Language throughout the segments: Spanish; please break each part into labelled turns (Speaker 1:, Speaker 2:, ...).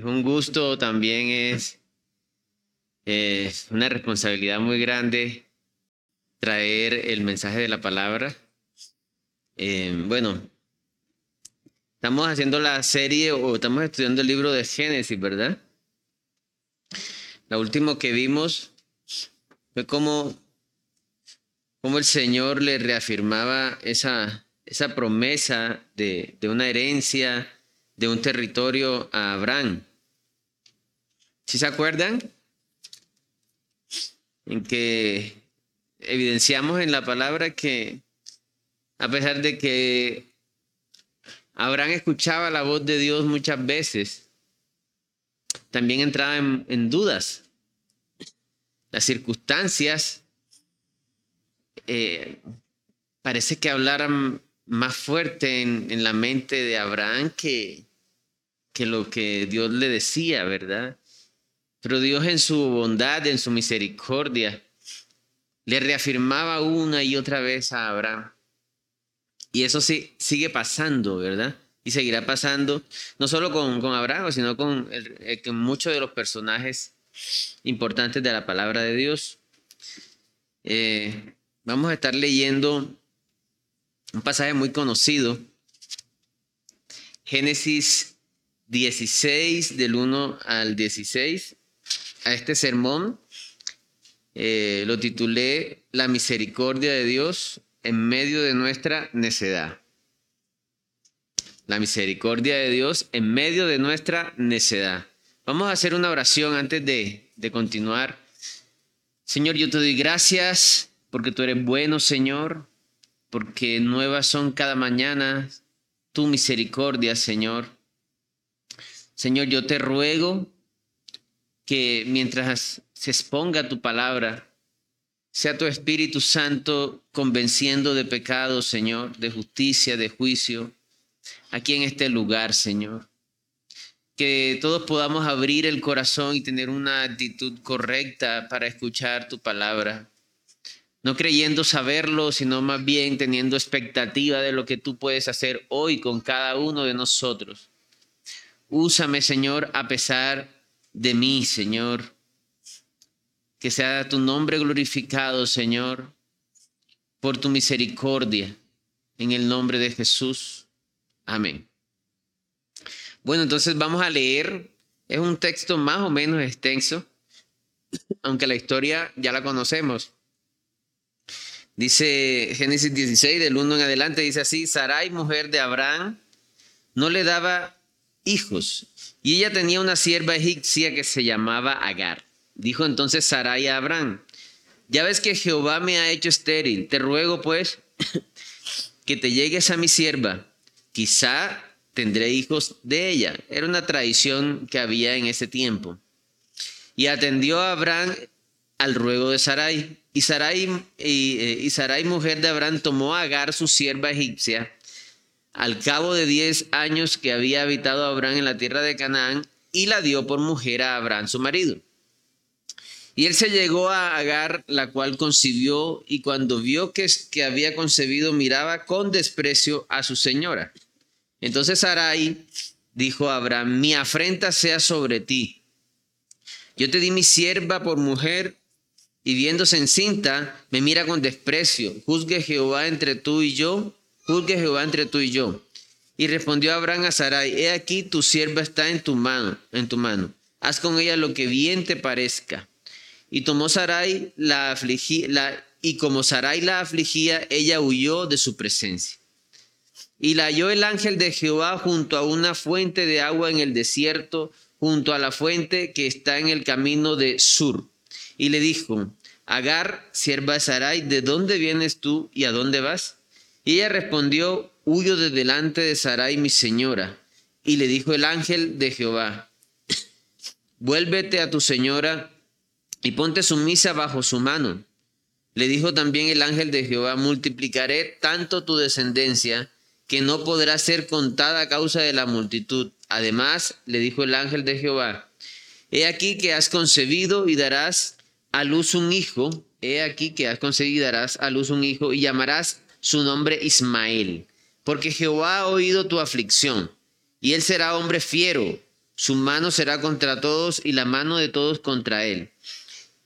Speaker 1: Es un gusto, también es, una responsabilidad muy grande traer el mensaje de la palabra. Eh, bueno, estamos haciendo la serie o estamos estudiando el libro de Génesis, ¿verdad? Lo último que vimos fue cómo el Señor le reafirmaba esa, esa promesa de, de una herencia, de un territorio a Abraham. ¿Sí se acuerdan? En que evidenciamos en la palabra que a pesar de que Abraham escuchaba la voz de Dios muchas veces, también entraba en, dudas. Las circunstancias eh, parece que hablaran más fuerte en la mente de Abraham que, que lo que Dios le decía, ¿verdad? Pero Dios en su bondad, en su misericordia, le reafirmaba una y otra vez a Abraham. Y eso sí, sigue pasando, ¿verdad? Y seguirá pasando, no solo con, Abraham, sino con muchos de los personajes importantes de la palabra de Dios. Eh, vamos a estar leyendo un pasaje muy conocido, Génesis 16 del 1 al 16. A este sermón eh, lo titulé La misericordia de Dios en medio de nuestra necedad. La misericordia de Dios en medio de nuestra necedad. Vamos a hacer una oración antes de, de continuar. Señor, yo te doy gracias porque tú eres bueno, Señor, porque nuevas son cada mañana tu misericordia, Señor. Señor, yo te ruego que mientras se exponga tu palabra, sea tu Espíritu Santo convenciendo de pecado, Señor, de justicia, de juicio, aquí en este lugar, Señor. Que todos podamos abrir el corazón y tener una actitud correcta para escuchar tu palabra. No creyendo saberlo, sino más bien teniendo expectativa de lo que tú puedes hacer hoy con cada uno de nosotros. Úsame, Señor, a pesar de mí, Señor. Que sea tu nombre glorificado, Señor, por tu misericordia, en el nombre de Jesús. Amén. Bueno, entonces vamos a leer. Es un texto más o menos extenso, aunque la historia ya la conocemos. Dice Génesis 16, del 1 en adelante, dice así, Sarai, mujer de Abraham, no le daba hijos. Y ella tenía una sierva egipcia que se llamaba Agar. Dijo entonces Sarai a Abraham, ya ves que Jehová me ha hecho estéril, te ruego pues que te llegues a mi sierva, quizá tendré hijos de ella. Era una tradición que había en ese tiempo. Y atendió a Abraham al ruego de Sarai. Y Sarai, y, eh, Sarai mujer de Abraham, tomó a Agar, su sierva egipcia, al cabo de diez años que había habitado Abraham en la tierra de Canaán, y la dio por mujer a Abraham su marido. Y él se llegó a Agar, la cual concibió, y cuando vio que, que había concebido, miraba con desprecio a su señora. Entonces Sarai dijo a Abraham, mi afrenta sea sobre ti. Yo te di mi sierva por mujer, y viéndose encinta, me mira con desprecio. Juzgue Jehová entre tú y yo, juzgue Jehová entre tú y yo. Y respondió Abraham a Sarai, he aquí tu sierva está en tu mano, en tu mano. Haz con ella lo que bien te parezca. Y tomó Sarai la afligía, la, y como Sarai la afligía, ella huyó de su presencia. Y la halló el ángel de Jehová junto a una fuente de agua en el desierto, junto a la fuente que está en el camino de Sur. Y le dijo, Agar, sierva de Sarai, ¿de dónde vienes tú y a dónde vas? Y ella respondió, huyo de delante de Sarai mi señora. Y le dijo el ángel de Jehová, vuélvete a tu señora y ponte sumisa bajo su mano. Le dijo también el ángel de Jehová, multiplicaré tanto tu descendencia que no podrá ser contada a causa de la multitud. Además, le dijo el ángel de Jehová, he aquí que has concebido y darás a luz un hijo, he aquí que has concebido y darás a luz un hijo y llamarás su nombre Ismael, porque Jehová ha oído tu aflicción, y él será hombre fiero, Su mano será contra todos y la mano de todos contra él.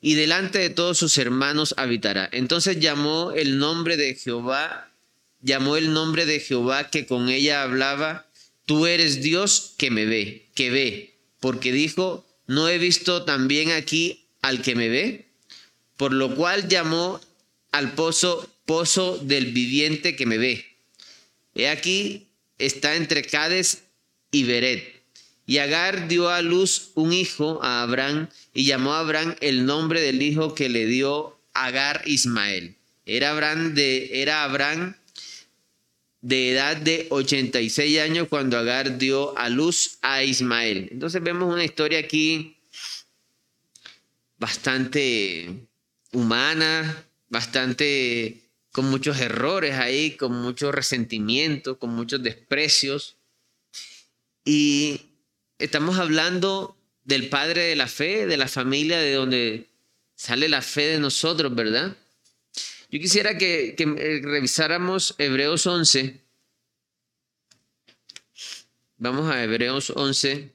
Speaker 1: Y delante de todos sus hermanos habitará. Entonces llamó el nombre de Jehová, llamó el nombre de Jehová que con ella hablaba, tú eres Dios que me ve, que ve, porque dijo, no he visto también aquí al que me ve, por lo cual llamó al pozo pozo del viviente que me ve. He aquí está entre Cades y Beret. Y Agar dio a luz un hijo a Abraham y llamó a Abraham el nombre del hijo que le dio Agar Ismael. Era Abraham de, era Abraham de edad de 86 años cuando Agar dio a luz a Ismael. Entonces vemos una historia aquí bastante humana, bastante con muchos errores ahí, con mucho resentimiento, con muchos desprecios. Y estamos hablando del padre de la fe, de la familia de donde sale la fe de nosotros, ¿verdad? Yo quisiera que, eh, revisáramos Hebreos 11. Vamos a Hebreos 11.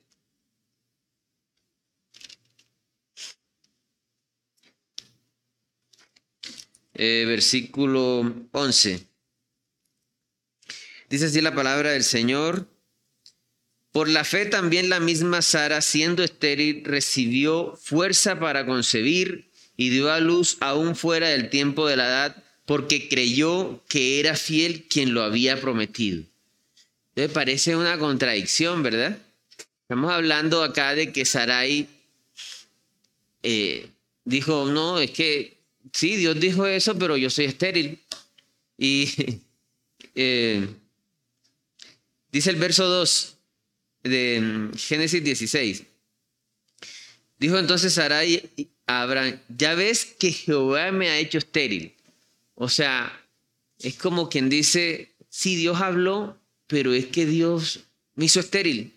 Speaker 1: Eh, versículo 11. Dice así la palabra del Señor. Por la fe también la misma Sara, siendo estéril, recibió fuerza para concebir y dio a luz aún fuera del tiempo de la edad, porque creyó que era fiel quien lo había prometido. Entonces parece una contradicción, ¿verdad? Estamos hablando acá de que Sarai eh, dijo, no, es que sí, Dios dijo eso, pero yo soy estéril. Y eh, dice el verso 2 de mm, Génesis 16. Dijo entonces Sarai a Abraham, ya ves que Jehová me ha hecho estéril. O sea, es como quien dice, sí, Dios habló, pero es que Dios me hizo estéril.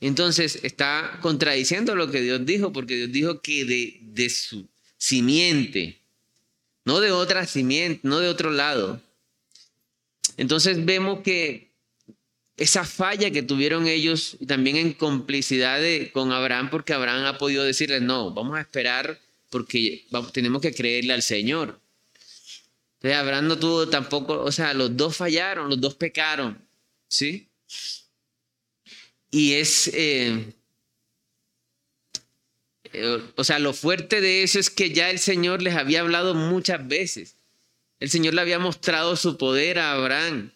Speaker 1: Entonces está contradiciendo lo que Dios dijo, porque Dios dijo que de, de su simiente, no de otra simiente, no de otro lado. Entonces vemos que esa falla que tuvieron ellos y también en complicidad con Abraham, porque Abraham ha podido decirle, no, vamos a esperar porque tenemos que creerle al Señor. Entonces Abraham no tuvo tampoco, o sea, los dos fallaron, los dos pecaron, ¿sí? Y es, eh, o sea, lo fuerte de eso es que ya el Señor les había hablado muchas veces. El Señor le había mostrado su poder a Abraham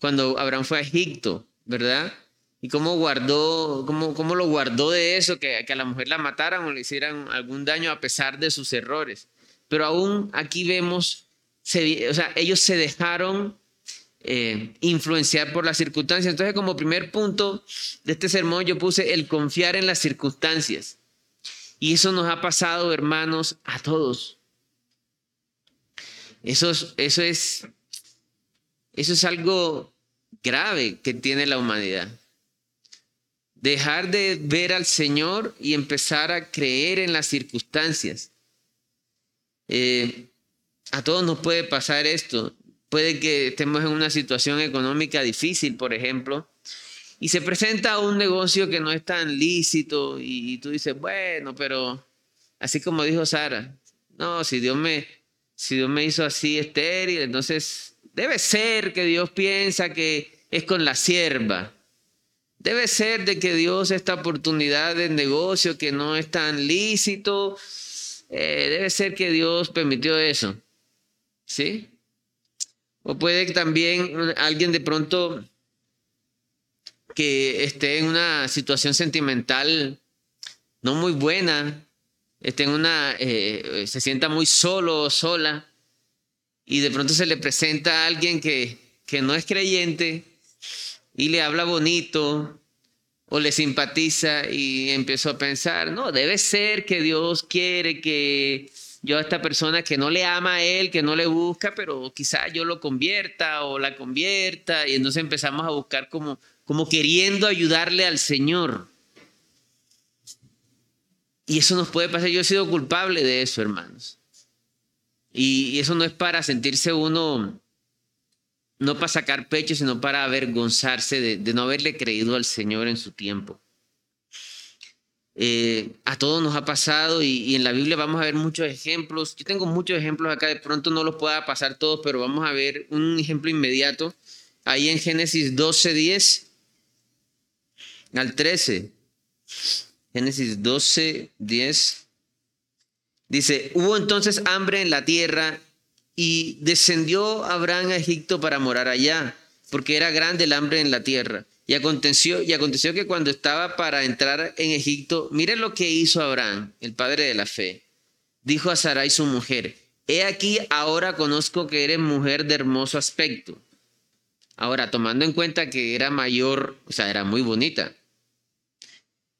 Speaker 1: cuando Abraham fue a Egipto, ¿verdad? Y cómo guardó, cómo, cómo lo guardó de eso, que, que, a la mujer la mataran o le hicieran algún daño a pesar de sus errores. Pero aún aquí vemos, o sea, ellos se dejaron eh, influenciar por las circunstancias. Entonces, como primer punto de este sermón, yo puse el confiar en las circunstancias. Y eso nos ha pasado, hermanos, a todos. Eso es, eso es, eso es algo grave que tiene la humanidad. Dejar de ver al Señor y empezar a creer en las circunstancias. Eh, a todos nos puede pasar esto. Puede que estemos en una situación económica difícil, por ejemplo, y se presenta un negocio que no es tan lícito y, tú dices, bueno, pero así como dijo Sara, no, si Dios me, si Dios me hizo así estéril, entonces debe ser que Dios piensa que es con la sierva. Debe ser de que Dios esta oportunidad de negocio que no es tan lícito, eh, debe ser que Dios permitió eso. ¿Sí? O puede que también alguien de pronto que esté en una situación sentimental no muy buena, esté en una, eh, se sienta muy solo o sola, y de pronto se le presenta a alguien que, que no es creyente y le habla bonito o le simpatiza y empezó a pensar, no, debe ser que Dios quiere que yo a esta persona que no le ama a él, que no le busca, pero quizá yo lo convierta o la convierta, y entonces empezamos a buscar como como queriendo ayudarle al Señor. Y eso nos puede pasar. Yo he sido culpable de eso, hermanos. Y eso no es para sentirse uno, no para sacar pecho, sino para avergonzarse de, no haberle creído al Señor en su tiempo. Eh, a todos nos ha pasado y, y, en la Biblia vamos a ver muchos ejemplos. Yo tengo muchos ejemplos acá, de pronto no los pueda pasar todos, pero vamos a ver un ejemplo inmediato. Ahí en Génesis 12, 10 al 13. Génesis 12, 10. Dice, hubo entonces hambre en la tierra y descendió Abraham a Egipto para morar allá, porque era grande el hambre en la tierra. Y aconteció, y aconteció que cuando estaba para entrar en Egipto, mire lo que hizo Abraham, el padre de la fe. Dijo a Sarai su mujer, he aquí ahora conozco que eres mujer de hermoso aspecto. Ahora, tomando en cuenta que era mayor, o sea, era muy bonita.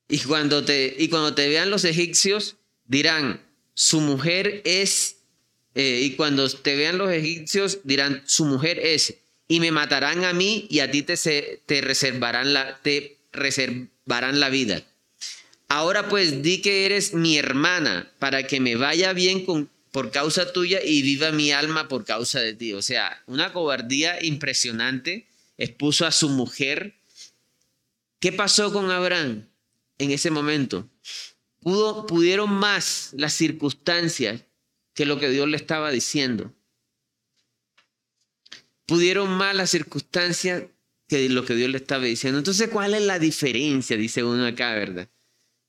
Speaker 1: Y cuando te, y cuando te vean los egipcios, dirán, su mujer es eh, y cuando te vean los egipcios dirán, su mujer es, y me matarán a mí y a ti te, te, reservarán, la, te reservarán la vida. Ahora pues di que eres mi hermana para que me vaya bien con, por causa tuya y viva mi alma por causa de ti. O sea, una cobardía impresionante. Expuso a su mujer. ¿Qué pasó con Abraham en ese momento? Pudo, pudieron más las circunstancias que lo que Dios le estaba diciendo. Pudieron más las circunstancias que lo que Dios le estaba diciendo. Entonces, ¿cuál es la diferencia? Dice uno acá, ¿verdad?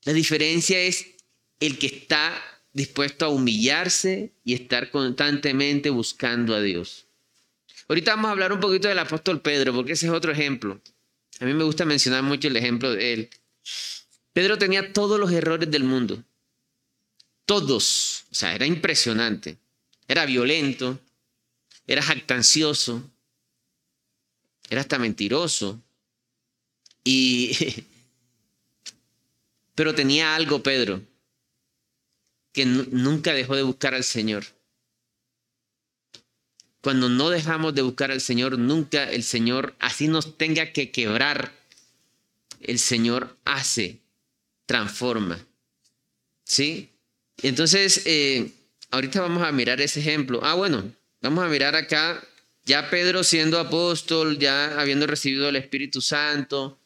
Speaker 1: La diferencia es el que está dispuesto a humillarse y estar constantemente buscando a Dios. Ahorita vamos a hablar un poquito del apóstol Pedro, porque ese es otro ejemplo. A mí me gusta mencionar mucho el ejemplo de él. Pedro tenía todos los errores del mundo. Todos. O sea, era impresionante. Era violento, era jactancioso, era hasta mentiroso. Y pero tenía algo Pedro que nunca dejó de buscar al Señor. Cuando no dejamos de buscar al Señor, nunca el Señor, así nos tenga que quebrar, el Señor hace, transforma. ¿Sí? Entonces, eh, ahorita vamos a mirar ese ejemplo. Ah, bueno, vamos a mirar acá, ya Pedro siendo apóstol, ya habiendo recibido el Espíritu Santo,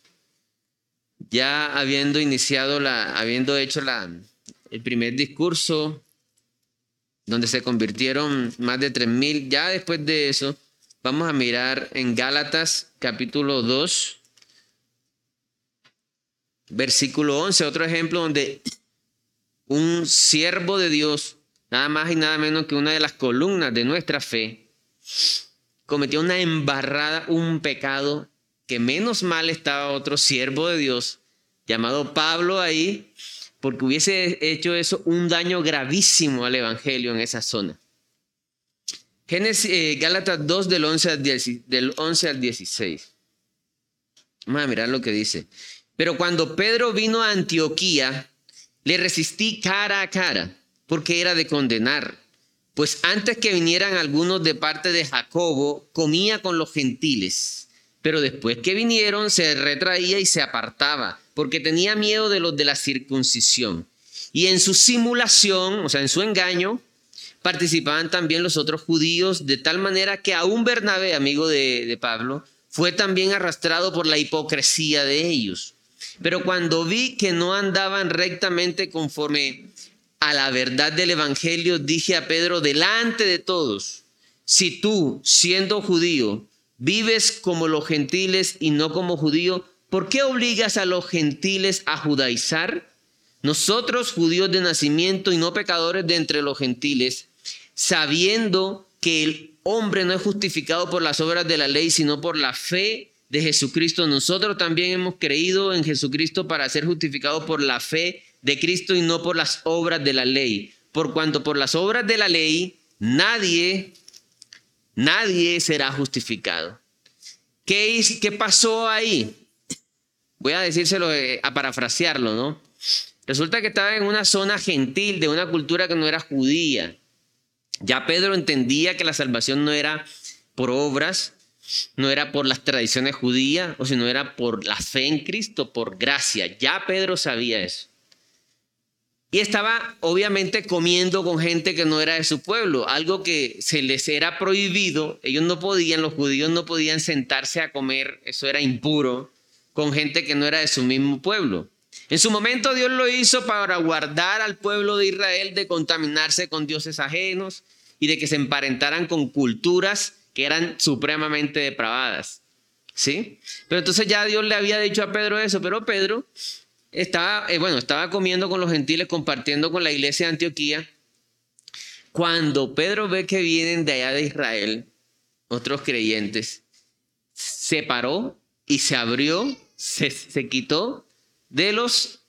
Speaker 1: ya habiendo iniciado la, habiendo hecho la, el primer discurso, donde se convirtieron más de 3.000, ya después de eso, vamos a mirar en Gálatas capítulo 2, versículo 11, otro ejemplo donde un siervo de Dios, nada más y nada menos que una de las columnas de nuestra fe, cometió una embarrada, un pecado, que menos mal estaba otro siervo de Dios, llamado Pablo ahí, porque hubiese hecho eso un daño gravísimo al Evangelio en esa zona. Génesis, eh, Gálatas 2 del 11, al del 11 al 16. Vamos a mirar lo que dice. Pero cuando Pedro vino a Antioquía, le resistí cara a cara, porque era de condenar. Pues antes que vinieran algunos de parte de Jacobo, comía con los gentiles. Pero después que vinieron, se retraía y se apartaba, porque tenía miedo de los de la circuncisión. Y en su simulación, o sea, en su engaño, participaban también los otros judíos, de tal manera que aún Bernabé, amigo de, de Pablo, fue también arrastrado por la hipocresía de ellos. Pero cuando vi que no andaban rectamente conforme a la verdad del Evangelio, dije a Pedro delante de todos, si tú, siendo judío, vives como los gentiles y no como judío, ¿por qué obligas a los gentiles a judaizar? Nosotros, judíos de nacimiento y no pecadores de entre los gentiles, sabiendo que el hombre no es justificado por las obras de la ley, sino por la fe de Jesucristo, nosotros también hemos creído en Jesucristo para ser justificados por la fe de Cristo y no por las obras de la ley. Por cuanto por las obras de la ley nadie, nadie será justificado. ¿Qué, qué pasó ahí? Voy a decírselo, eh, a parafrasearlo, ¿no? Resulta que estaba en una zona gentil, de una cultura que no era judía. Ya Pedro entendía que la salvación no era por obras, no era por las tradiciones judías, o si no era por la fe en Cristo, por gracia. Ya Pedro sabía eso. Y estaba obviamente comiendo con gente que no era de su pueblo, algo que se les era prohibido. Ellos no podían, los judíos no podían sentarse a comer, eso era impuro, con gente que no era de su mismo pueblo. En su momento Dios lo hizo para guardar al pueblo de Israel de contaminarse con dioses ajenos y de que se emparentaran con culturas que eran supremamente depravadas. ¿Sí? Pero entonces ya Dios le había dicho a Pedro eso, pero Pedro estaba, eh, bueno, estaba comiendo con los gentiles, compartiendo con la iglesia de Antioquía. Cuando Pedro ve que vienen de allá de Israel, otros creyentes, se paró y se abrió, se, quitó de los,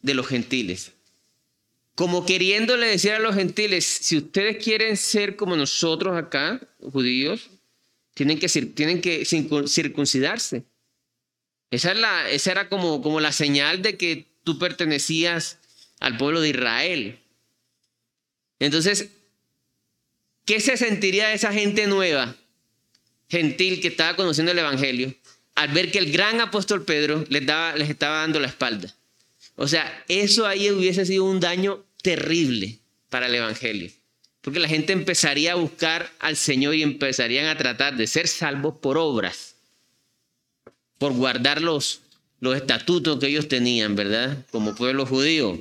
Speaker 1: de los gentiles. Como queriéndole decir a los gentiles, si ustedes quieren ser como nosotros acá, judíos, tienen que, tienen que circuncidarse. Esa, es esa era como, como la señal de que tú pertenecías al pueblo de Israel. Entonces, ¿qué se sentiría esa gente nueva, gentil, que estaba conociendo el Evangelio, al ver que el gran apóstol Pedro les, daba, les estaba dando la espalda? O sea, eso ahí hubiese sido un daño terrible para el Evangelio. Porque la gente empezaría a buscar al Señor y empezarían a tratar de ser salvos por obras por guardar los, estatutos que ellos tenían, ¿verdad? Como pueblo judío.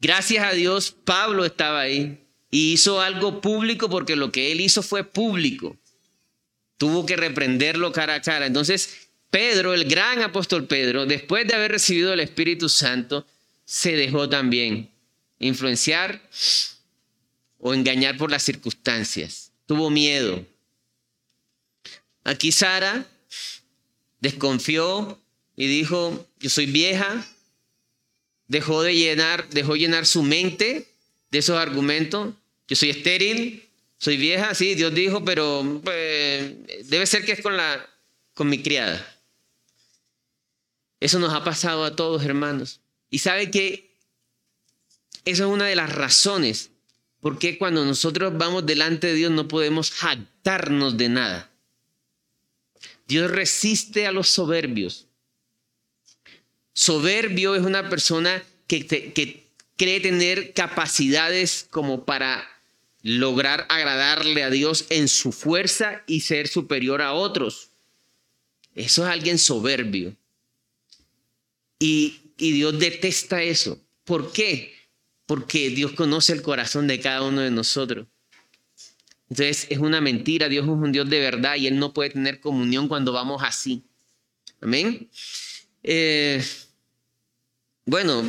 Speaker 1: Gracias a Dios, Pablo estaba ahí y hizo algo público porque lo que él hizo fue público. Tuvo que reprenderlo cara a cara. Entonces, Pedro, el gran apóstol Pedro, después de haber recibido el Espíritu Santo, se dejó también influenciar o engañar por las circunstancias. Tuvo miedo. Aquí Sara desconfió y dijo, yo soy vieja, dejó de llenar, dejó llenar su mente de esos argumentos, yo soy estéril, soy vieja, sí, Dios dijo, pero pues, debe ser que es con, la, con mi criada. Eso nos ha pasado a todos, hermanos. Y sabe que esa es una de las razones por qué cuando nosotros vamos delante de Dios no podemos jactarnos de nada. Dios resiste a los soberbios. Soberbio es una persona que, que cree tener capacidades como para lograr agradarle a Dios en su fuerza y ser superior a otros. Eso es alguien soberbio. Y, y, Dios detesta eso. ¿Por qué? Porque Dios conoce el corazón de cada uno de nosotros. Entonces es una mentira, Dios es un Dios de verdad y Él no puede tener comunión cuando vamos así. Amén. Eh, bueno,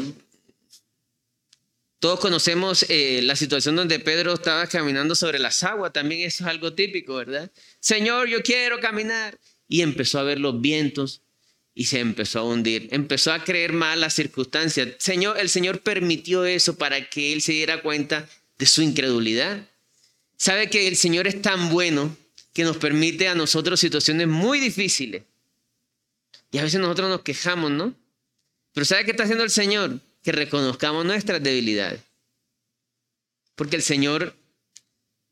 Speaker 1: todos conocemos eh, la situación donde Pedro estaba caminando sobre las aguas, también eso es algo típico, ¿verdad? Señor, yo quiero caminar. Y empezó a ver los vientos y se empezó a hundir. Empezó a creer mal las circunstancias. Señor, el Señor permitió eso para que él se diera cuenta de su incredulidad. Sabe que el Señor es tan bueno que nos permite a nosotros situaciones muy difíciles. Y a veces nosotros nos quejamos, ¿no? Pero ¿sabe qué está haciendo el Señor? Que reconozcamos nuestras debilidades. Porque el Señor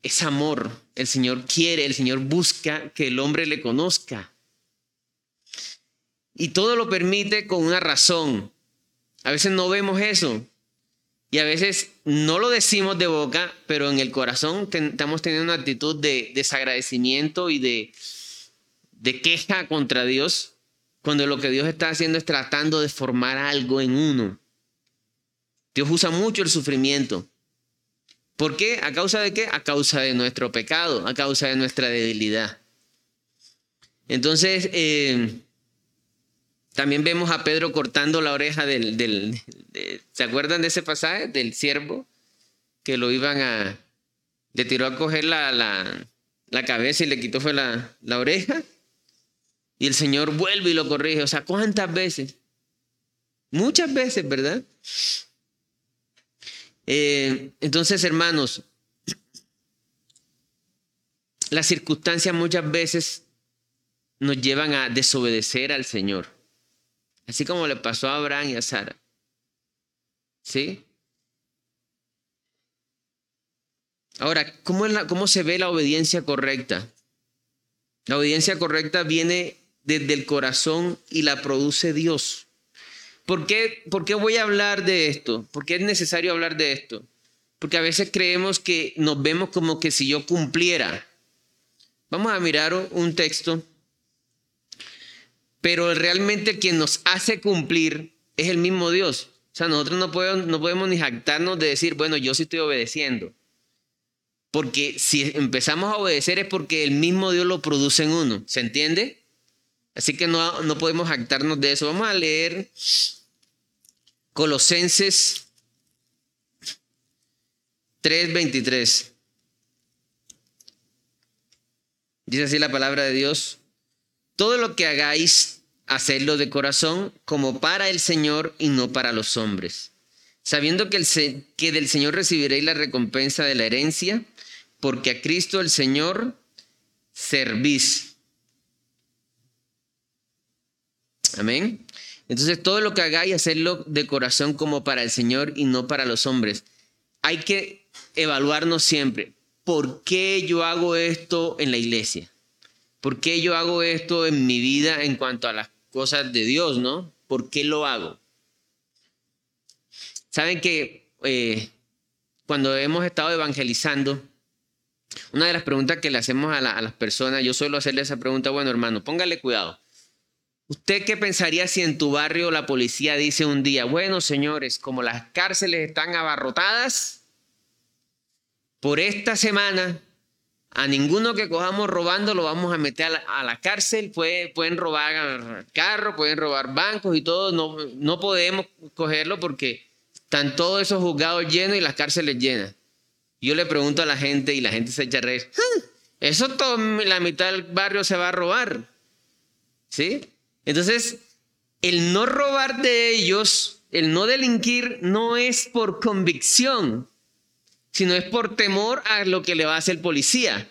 Speaker 1: es amor. El Señor quiere, el Señor busca que el hombre le conozca. Y todo lo permite con una razón. A veces no vemos eso. Y a veces no lo decimos de boca, pero en el corazón estamos teniendo una actitud de desagradecimiento y de, de queja contra Dios, cuando lo que Dios está haciendo es tratando de formar algo en uno. Dios usa mucho el sufrimiento. ¿Por qué? ¿A causa de qué? A causa de nuestro pecado, a causa de nuestra debilidad. Entonces, eh, también vemos a Pedro cortando la oreja del... ¿Se acuerdan de ese pasaje? Del siervo que lo iban a... Le tiró a coger la, la, cabeza y le quitó fue la, la oreja. Y el Señor vuelve y lo corrige. O sea, ¿cuántas veces? Muchas veces, ¿verdad? Eh, entonces, hermanos, las circunstancias muchas veces nos llevan a desobedecer al Señor. Así como le pasó a Abraham y a Sara. ¿Sí? Ahora, ¿cómo, ¿cómo se ve la obediencia correcta? La obediencia correcta viene desde el corazón y la produce Dios. ¿Por qué, ¿Por qué voy a hablar de esto? ¿Por qué es necesario hablar de esto? Porque a veces creemos que nos vemos como que si yo cumpliera. Vamos a mirar un texto pero realmente quien nos hace cumplir es el mismo Dios. O sea, nosotros no podemos, no podemos ni jactarnos de decir, bueno, yo sí estoy obedeciendo. Porque si empezamos a obedecer es porque el mismo Dios lo produce en uno. ¿Se entiende? Así que no, no podemos jactarnos de eso. Vamos a leer Colosenses 3:23. Dice así la palabra de Dios. Todo lo que hagáis, hacedlo de corazón como para el Señor y no para los hombres, sabiendo que, el, que del Señor recibiréis la recompensa de la herencia, porque a Cristo el Señor servís. Amén. Entonces todo lo que hagáis, hacedlo de corazón como para el Señor y no para los hombres. Hay que evaluarnos siempre. ¿Por qué yo hago esto en la iglesia? ¿Por qué yo hago esto en mi vida en cuanto a las cosas de Dios, no? ¿Por qué lo hago? Saben que eh, cuando hemos estado evangelizando, una de las preguntas que le hacemos a, a, las personas, yo suelo hacerle esa pregunta, bueno hermano, póngale cuidado. ¿Usted qué pensaría si en tu barrio la policía dice un día, bueno señores, como las cárceles están abarrotadas, por esta semana a ninguno que cojamos robando lo vamos a meter a la, cárcel. pueden robar carros, pueden robar bancos y todo. No, no podemos cogerlo porque están todos esos juzgados llenos y las cárceles llenas. Yo le pregunto a la gente y la gente se echa a reír. Ah, eso todo, la mitad del barrio se va a robar. ¿Sí? Entonces, el no robar de ellos, el no delinquir, no es por convicción, sino es por temor a lo que le va a hacer el policía.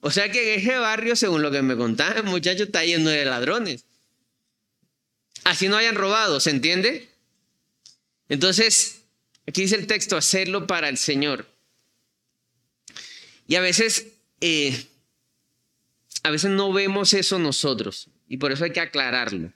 Speaker 1: O sea que ese barrio, según lo que me contaban, el muchacho está lleno de ladrones. Así no hayan robado, ¿se entiende? Entonces, aquí dice el texto, hacerlo para el Señor. Y a veces, eh, a veces no vemos eso nosotros, y por eso hay que aclararlo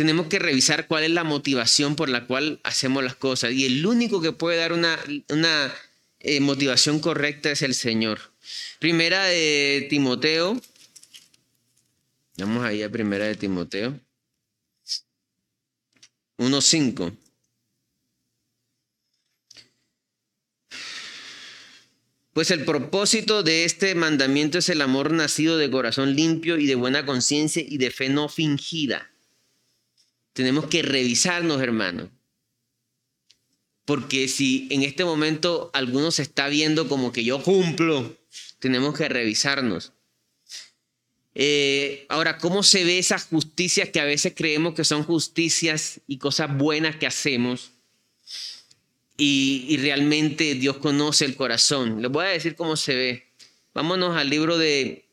Speaker 1: tenemos que revisar cuál es la motivación por la cual hacemos las cosas. Y el único que puede dar una, una eh, motivación correcta es el Señor. Primera de Timoteo. Vamos ahí a primera de Timoteo. 1.5. Pues el propósito de este mandamiento es el amor nacido de corazón limpio y de buena conciencia y de fe no fingida. Tenemos que revisarnos, hermano. Porque si en este momento alguno se está viendo como que yo cumplo, tenemos que revisarnos. Eh, ahora, ¿cómo se ve esas justicias que a veces creemos que son justicias y cosas buenas que hacemos? Y, realmente Dios conoce el corazón. Les voy a decir cómo se ve. Vámonos al libro de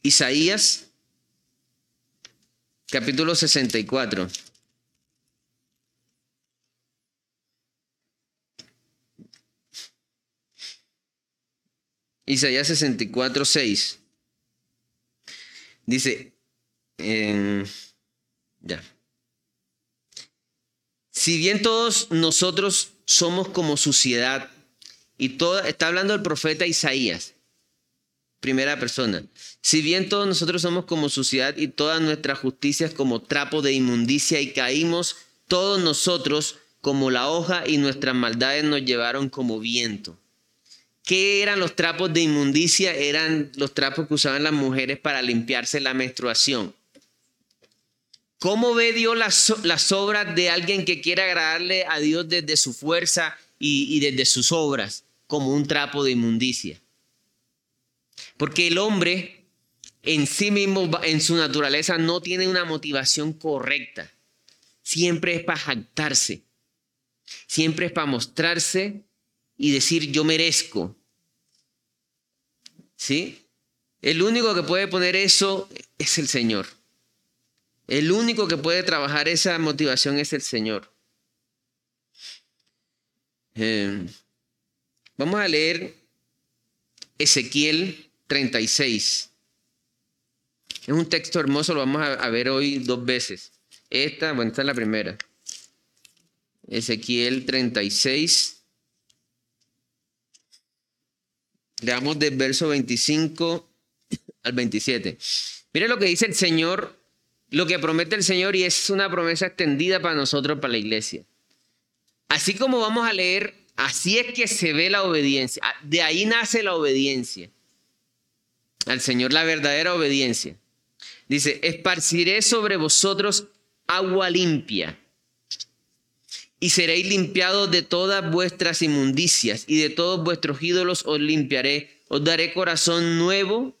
Speaker 1: Isaías, capítulo 64. Isaías 64, 6. Dice, ya. Si bien todos nosotros somos como suciedad, y toda, está hablando el profeta Isaías, primera persona. Si bien todos nosotros somos como suciedad y todas nuestras justicias como trapo de inmundicia y caímos todos nosotros como la hoja y nuestras maldades nos llevaron como viento. ¿Qué eran los trapos de inmundicia? Eran los trapos que usaban las mujeres para limpiarse la menstruación. ¿Cómo ve Dios las, obras de alguien que quiere agradarle a Dios desde su fuerza y desde sus obras? Como un trapo de inmundicia. Porque el hombre en sí mismo, en su naturaleza, no tiene una motivación correcta. Siempre es para jactarse. Siempre es para mostrarse y decir yo merezco. ¿Sí? El único que puede poner eso es el Señor. El único que puede trabajar esa motivación es el Señor. Eh, vamos a leer Ezequiel 36. Es un texto hermoso, lo vamos a, ver hoy dos veces. Esta, bueno, esta es la primera. Ezequiel 36. Leamos del verso 25 al 27. Mire lo que dice el Señor, lo que promete el Señor y es una promesa extendida para nosotros, para la iglesia. Así como vamos a leer, así es que se ve la obediencia. Ah, de ahí nace la obediencia. Al Señor la verdadera obediencia. Dice, esparciré sobre vosotros agua limpia y seréis limpiados de todas vuestras inmundicias y de todos vuestros ídolos os limpiaré. Os daré corazón nuevo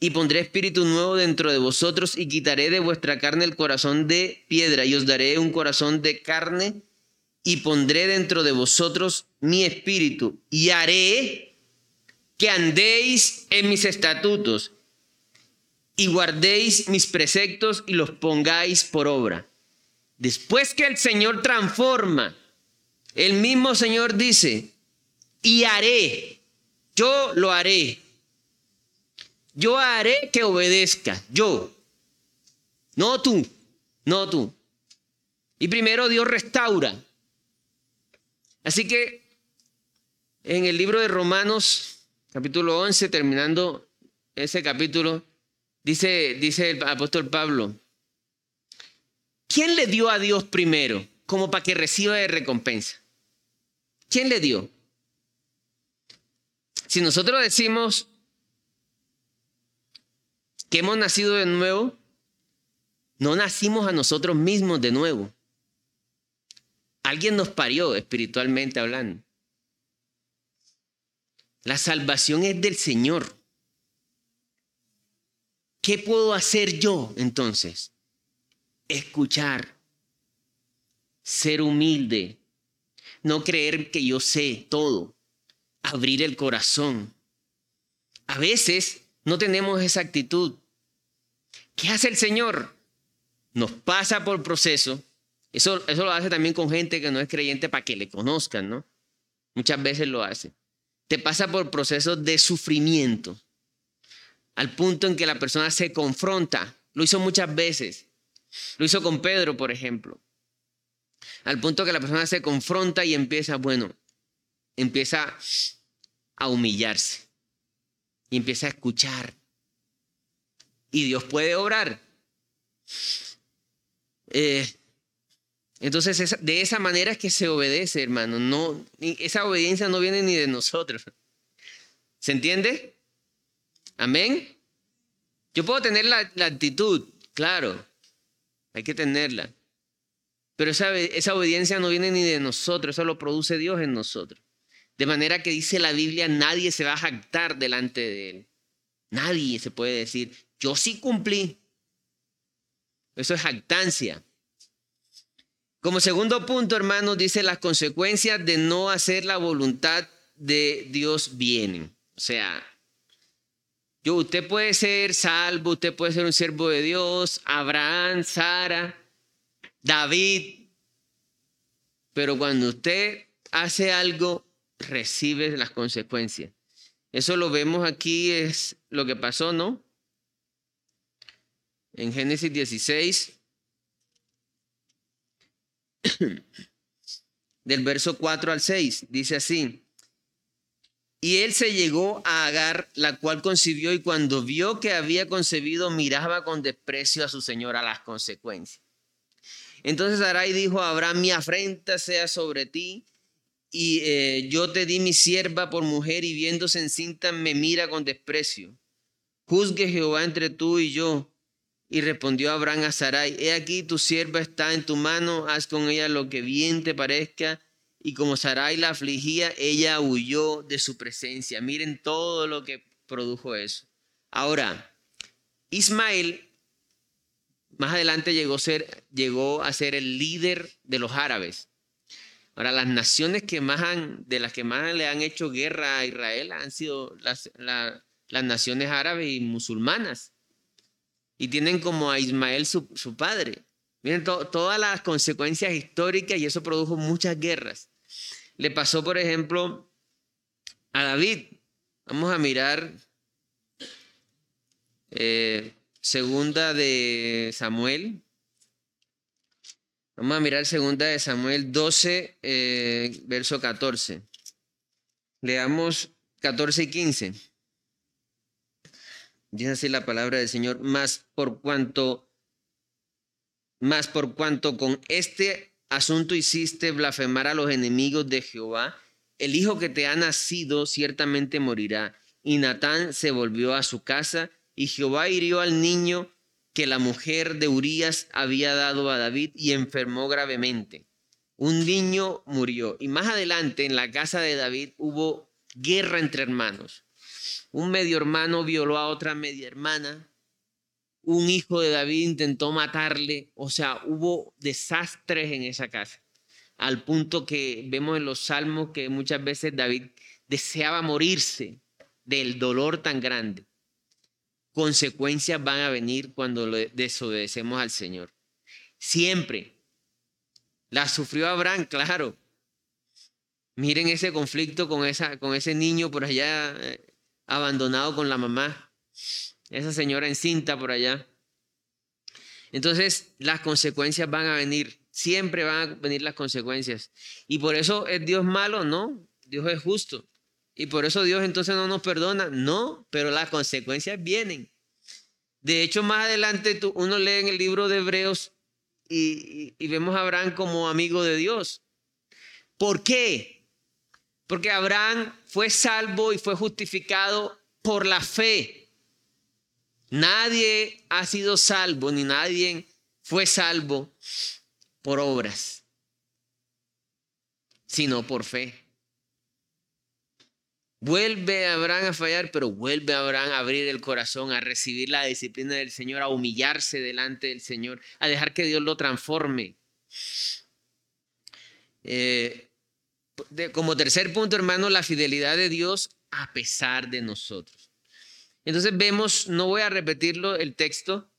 Speaker 1: y pondré espíritu nuevo dentro de vosotros y quitaré de vuestra carne el corazón de piedra y os daré un corazón de carne y pondré dentro de vosotros mi espíritu y haré que andéis en mis estatutos y guardéis mis preceptos y los pongáis por obra. Después que el Señor transforma, el mismo Señor dice, y haré, yo lo haré yo haré que obedezca, yo. No tú, no tú. Y primero Dios restaura. Así que en el libro de Romanos, capítulo 11, terminando ese capítulo, dice, dice el apóstol Pablo, ¿quién le dio a Dios primero como para que reciba de recompensa? ¿Quién le dio? Si nosotros decimos, que hemos nacido de nuevo, no nacimos a nosotros mismos de nuevo. Alguien nos parió espiritualmente hablando. La salvación es del Señor. ¿Qué puedo hacer yo entonces? Escuchar, ser humilde, no creer que yo sé todo, abrir el corazón. A veces no tenemos esa actitud. ¿Qué hace el Señor? Nos pasa por proceso. Eso, eso lo hace también con gente que no es creyente para que le conozcan, ¿no? Muchas veces lo hace. Te pasa por procesos de sufrimiento, al punto en que la persona se confronta. Lo hizo muchas veces. Lo hizo con Pedro, por ejemplo. Al punto que la persona se confronta y empieza, bueno, empieza a humillarse y empieza a escuchar y Dios puede obrar. Eh, entonces, de esa manera es que se obedece, hermano. No, esa obediencia no viene ni de nosotros. ¿Se entiende? Amén. Yo puedo tener la, actitud, claro, hay que tenerla. Pero esa, esa obediencia no viene ni de nosotros, eso lo produce Dios en nosotros. De manera que dice la Biblia, nadie se va a jactar delante de Él. Nadie se puede decir, yo sí cumplí. Eso es jactancia. Como segundo punto, hermanos, dice las consecuencias de no hacer la voluntad de Dios vienen. O sea, yo, usted puede ser salvo, usted puede ser un siervo de Dios, Abraham, Sara, David, pero cuando usted hace algo, recibe las consecuencias. Eso lo vemos aquí, es lo que pasó, ¿no? En Génesis 16, del verso 4 al 6, dice así. Y él se llegó a Agar, la cual concibió, y cuando vio que había concebido, miraba con desprecio a su señora las consecuencias. Entonces Arai dijo a Abraham, mi afrenta sea sobre ti, y eh, yo te di mi sierva por mujer, y viéndose encinta me mira con desprecio. Juzgue Jehová entre tú y yo, y respondió Abraham a Sarai, he aquí tu sierva está en tu mano, haz con ella lo que bien te parezca. Y como Sarai la afligía, ella huyó de su presencia. Miren todo lo que produjo eso. Ahora, Ismael más adelante llegó a ser, el líder de los árabes. Ahora, las naciones que más han, de las que más le han hecho guerra a Israel han sido las naciones árabes y musulmanas y tienen como a Ismael su, padre. Miren todas las consecuencias históricas y eso produjo muchas guerras. Le pasó, por ejemplo, a David. Vamos a mirar eh, segunda de Samuel. Vamos a mirar segunda de Samuel 12, eh, verso 14. Leamos 14 y 15. Dice así la palabra del Señor, más por cuanto Mas por cuanto con este asunto hiciste blasfemar a los enemigos de Jehová, el hijo que te ha nacido ciertamente morirá. Y Natán se volvió a su casa, y Jehová hirió al niño que la mujer de Urías había dado a David y enfermó gravemente. Un niño murió. Y más adelante en la casa de David hubo guerra entre hermanos. Un medio hermano violó a otra media hermana. Un hijo de David intentó matarle. O sea, hubo desastres en esa casa. Al punto que vemos en los salmos que muchas veces David deseaba morirse del dolor tan grande consecuencias van a venir cuando desobedecemos al Señor. Siempre. La sufrió Abraham, claro. Miren ese conflicto con, esa, con ese niño por allá eh, abandonado con la mamá. Esa señora encinta por allá. Entonces las consecuencias van a venir. Siempre van a venir las consecuencias. Y por eso es Dios malo, no. Dios es justo. Y por eso Dios entonces no nos perdona. No, pero las consecuencias vienen. De hecho, más adelante uno lee en el libro de Hebreos y, y vemos a Abraham como amigo de Dios. ¿Por qué? Porque Abraham fue salvo y fue justificado por la fe. Nadie ha sido salvo, ni nadie fue salvo por obras, sino por fe. Vuelve Abraham a fallar, pero vuelve Abraham a abrir el corazón, a recibir la disciplina del Señor, a humillarse delante del Señor, a dejar que Dios lo transforme. Eh, como tercer punto, hermano, la fidelidad de Dios a pesar de nosotros. Entonces vemos, no voy a repetirlo el texto,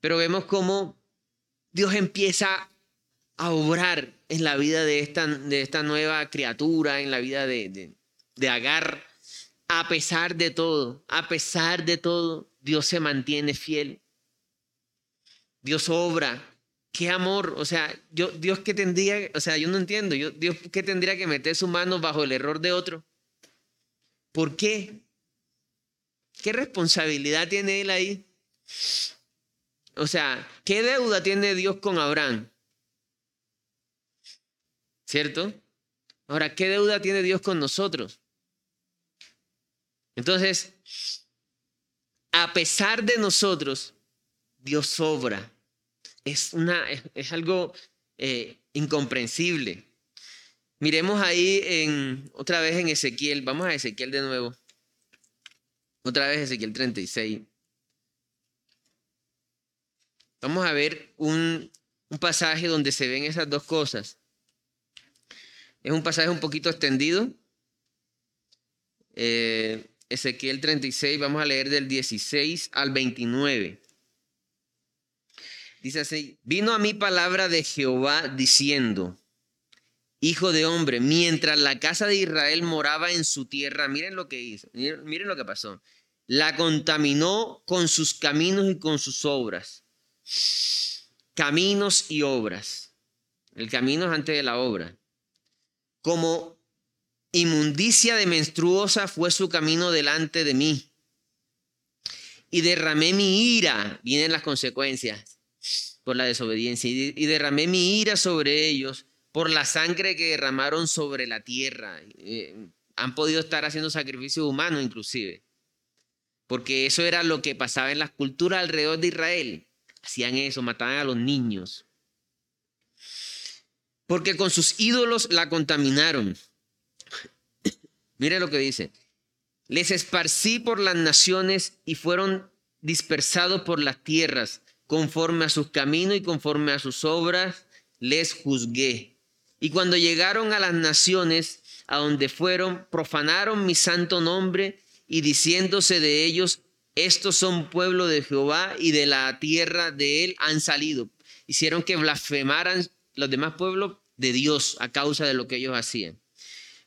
Speaker 1: pero vemos cómo Dios empieza a obrar en la vida de esta, de esta nueva criatura, en la vida de, de Agar, a pesar de todo, a pesar de todo, Dios se mantiene fiel. Dios obra. Qué amor, o sea, yo, Dios que tendría, o sea, yo no entiendo, yo, Dios que tendría que meter su mano bajo el error de otro. ¿Por qué? ¿Qué responsabilidad tiene él ahí? O sea, ¿qué deuda tiene Dios con Abraham? ¿Cierto? Ahora, ¿qué deuda tiene Dios con nosotros? Entonces, a pesar de nosotros, Dios obra. Es, una, es, algo eh, incomprensible. Miremos ahí en, otra vez en Ezequiel. Vamos a Ezequiel de nuevo. Otra vez Ezequiel 36. Vamos a ver un, un pasaje donde se ven esas dos cosas. Es un pasaje un poquito extendido. Eh, Ezequiel 36, vamos a leer del 16 al 29. Dice así, vino a mí palabra de Jehová diciendo, Hijo de hombre, mientras la casa de Israel moraba en su tierra, miren lo que hizo, miren lo que pasó. La contaminó con sus caminos y con sus obras. Caminos y obras. El camino es antes de la obra. Como Inmundicia de menstruosa fue su camino delante de mí. Y derramé mi ira, vienen las consecuencias por la desobediencia, y derramé mi ira sobre ellos por la sangre que derramaron sobre la tierra. Eh, han podido estar haciendo sacrificios humanos inclusive, porque eso era lo que pasaba en las culturas alrededor de Israel. Hacían eso, mataban a los niños. Porque con sus ídolos la contaminaron Mire lo que dice. Les esparcí por las naciones y fueron dispersados por las tierras. Conforme a sus caminos y conforme a sus obras, les juzgué. Y cuando llegaron a las naciones a donde fueron, profanaron mi santo nombre y diciéndose de ellos, estos son pueblo de Jehová y de la tierra de él han salido. Hicieron que blasfemaran los demás pueblos de Dios a causa de lo que ellos hacían.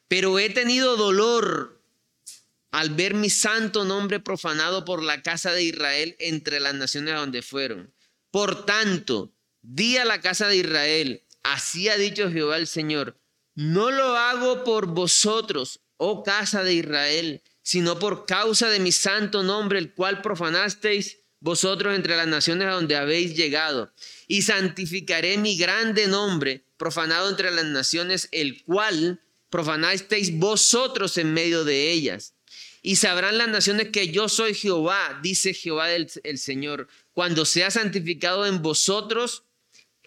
Speaker 1: Pero he tenido dolor al ver mi santo nombre profanado por la casa de Israel entre las naciones a donde fueron. Por tanto, di a la casa de Israel, así ha dicho Jehová el Señor, no lo hago por vosotros, oh casa de Israel, sino por causa de mi santo nombre, el cual profanasteis, vosotros entre las naciones a donde habéis llegado, y santificaré mi grande nombre, profanado entre las naciones, el cual profanasteis vosotros en medio de ellas. Y sabrán las naciones que yo soy Jehová, dice Jehová el, Señor, cuando sea santificado en vosotros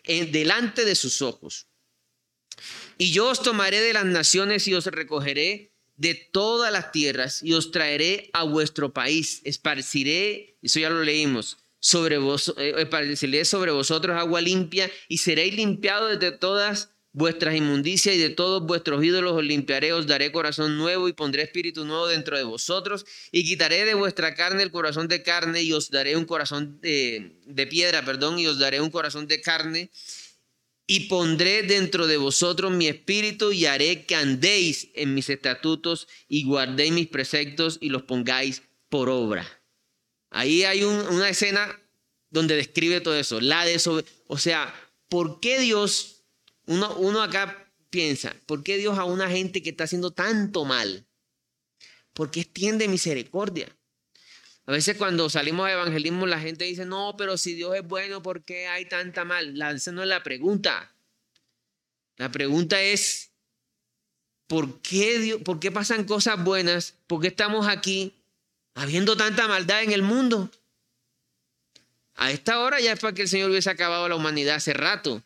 Speaker 1: en, delante de sus ojos. Y yo os tomaré de las naciones y os recogeré de todas las tierras y os traeré a vuestro país. Esparciré, eso ya lo leímos, sobre vos, eh, esparciré sobre vosotros agua limpia y seréis limpiados de todas vuestras inmundicias y de todos vuestros ídolos os limpiaré, os daré corazón nuevo y pondré espíritu nuevo dentro de vosotros y quitaré de vuestra carne el corazón de carne y os daré un corazón de, de piedra, perdón, y os daré un corazón de carne y pondré dentro de vosotros mi espíritu y haré que andéis en mis estatutos y guardéis mis preceptos y los pongáis por obra. Ahí hay una escena donde describe todo eso, la o sea, ¿por qué Dios uno, acá piensa, ¿por qué Dios a una gente que está haciendo tanto mal? ¿Por qué extiende misericordia? A veces cuando salimos a evangelismo la gente dice, no, pero si Dios es bueno, ¿por qué hay tanta mal? La, esa no es la pregunta. La pregunta es, ¿por qué, Dios, ¿por qué pasan cosas buenas? ¿Por qué estamos aquí habiendo tanta maldad en el mundo? A esta hora ya es para que el Señor hubiese acabado la humanidad hace rato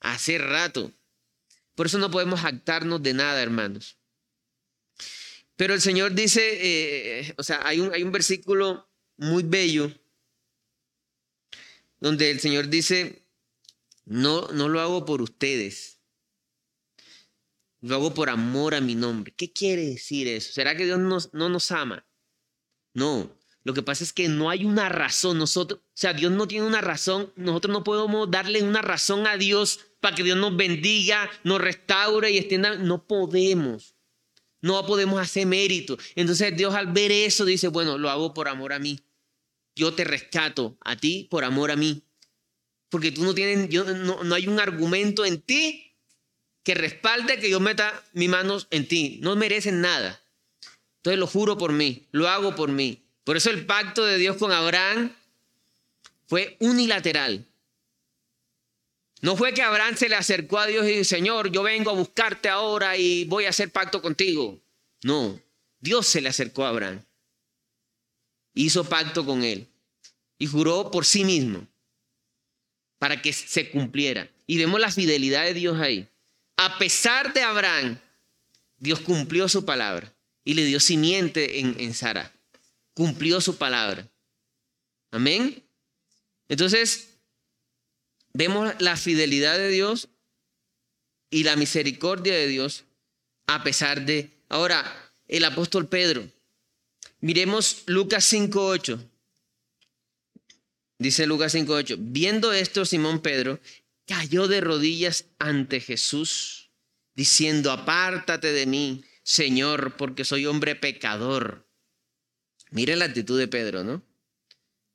Speaker 1: hace rato. Por eso no podemos jactarnos de nada, hermanos. Pero el Señor dice, eh, o sea, hay un, hay un versículo muy bello donde el Señor dice, no, no lo hago por ustedes, lo hago por amor a mi nombre. ¿Qué quiere decir eso? ¿Será que Dios no nos ama? No, lo que pasa es que no hay una razón. Nosotros, o sea, Dios no tiene una razón. Nosotros no podemos darle una razón a Dios para que Dios nos bendiga, nos restaure y extienda. No podemos. No podemos hacer mérito. Entonces Dios al ver eso dice, bueno, lo hago por amor a mí. Yo te rescato a ti por amor a mí. Porque tú no tienes, yo, no, no hay un argumento en ti que respalde que yo meta mis manos en ti. No merecen nada. Entonces lo juro por mí, lo hago por mí. Por eso el pacto de Dios con Abraham fue unilateral. No fue que Abraham se le acercó a Dios y dijo, Señor, yo vengo a buscarte ahora y voy a hacer pacto contigo. No, Dios se le acercó a Abraham. Hizo pacto con él y juró por sí mismo para que se cumpliera. Y vemos la fidelidad de Dios ahí. A pesar de Abraham, Dios cumplió su palabra y le dio simiente en, en Sara. Cumplió su palabra. Amén. Entonces, vemos la fidelidad de Dios y la misericordia de Dios a pesar de... Ahora, el apóstol Pedro. Miremos Lucas 5.8. Dice Lucas 5.8. Viendo esto, Simón Pedro cayó de rodillas ante Jesús, diciendo, apártate de mí, Señor, porque soy hombre pecador. Mire la actitud de Pedro, ¿no?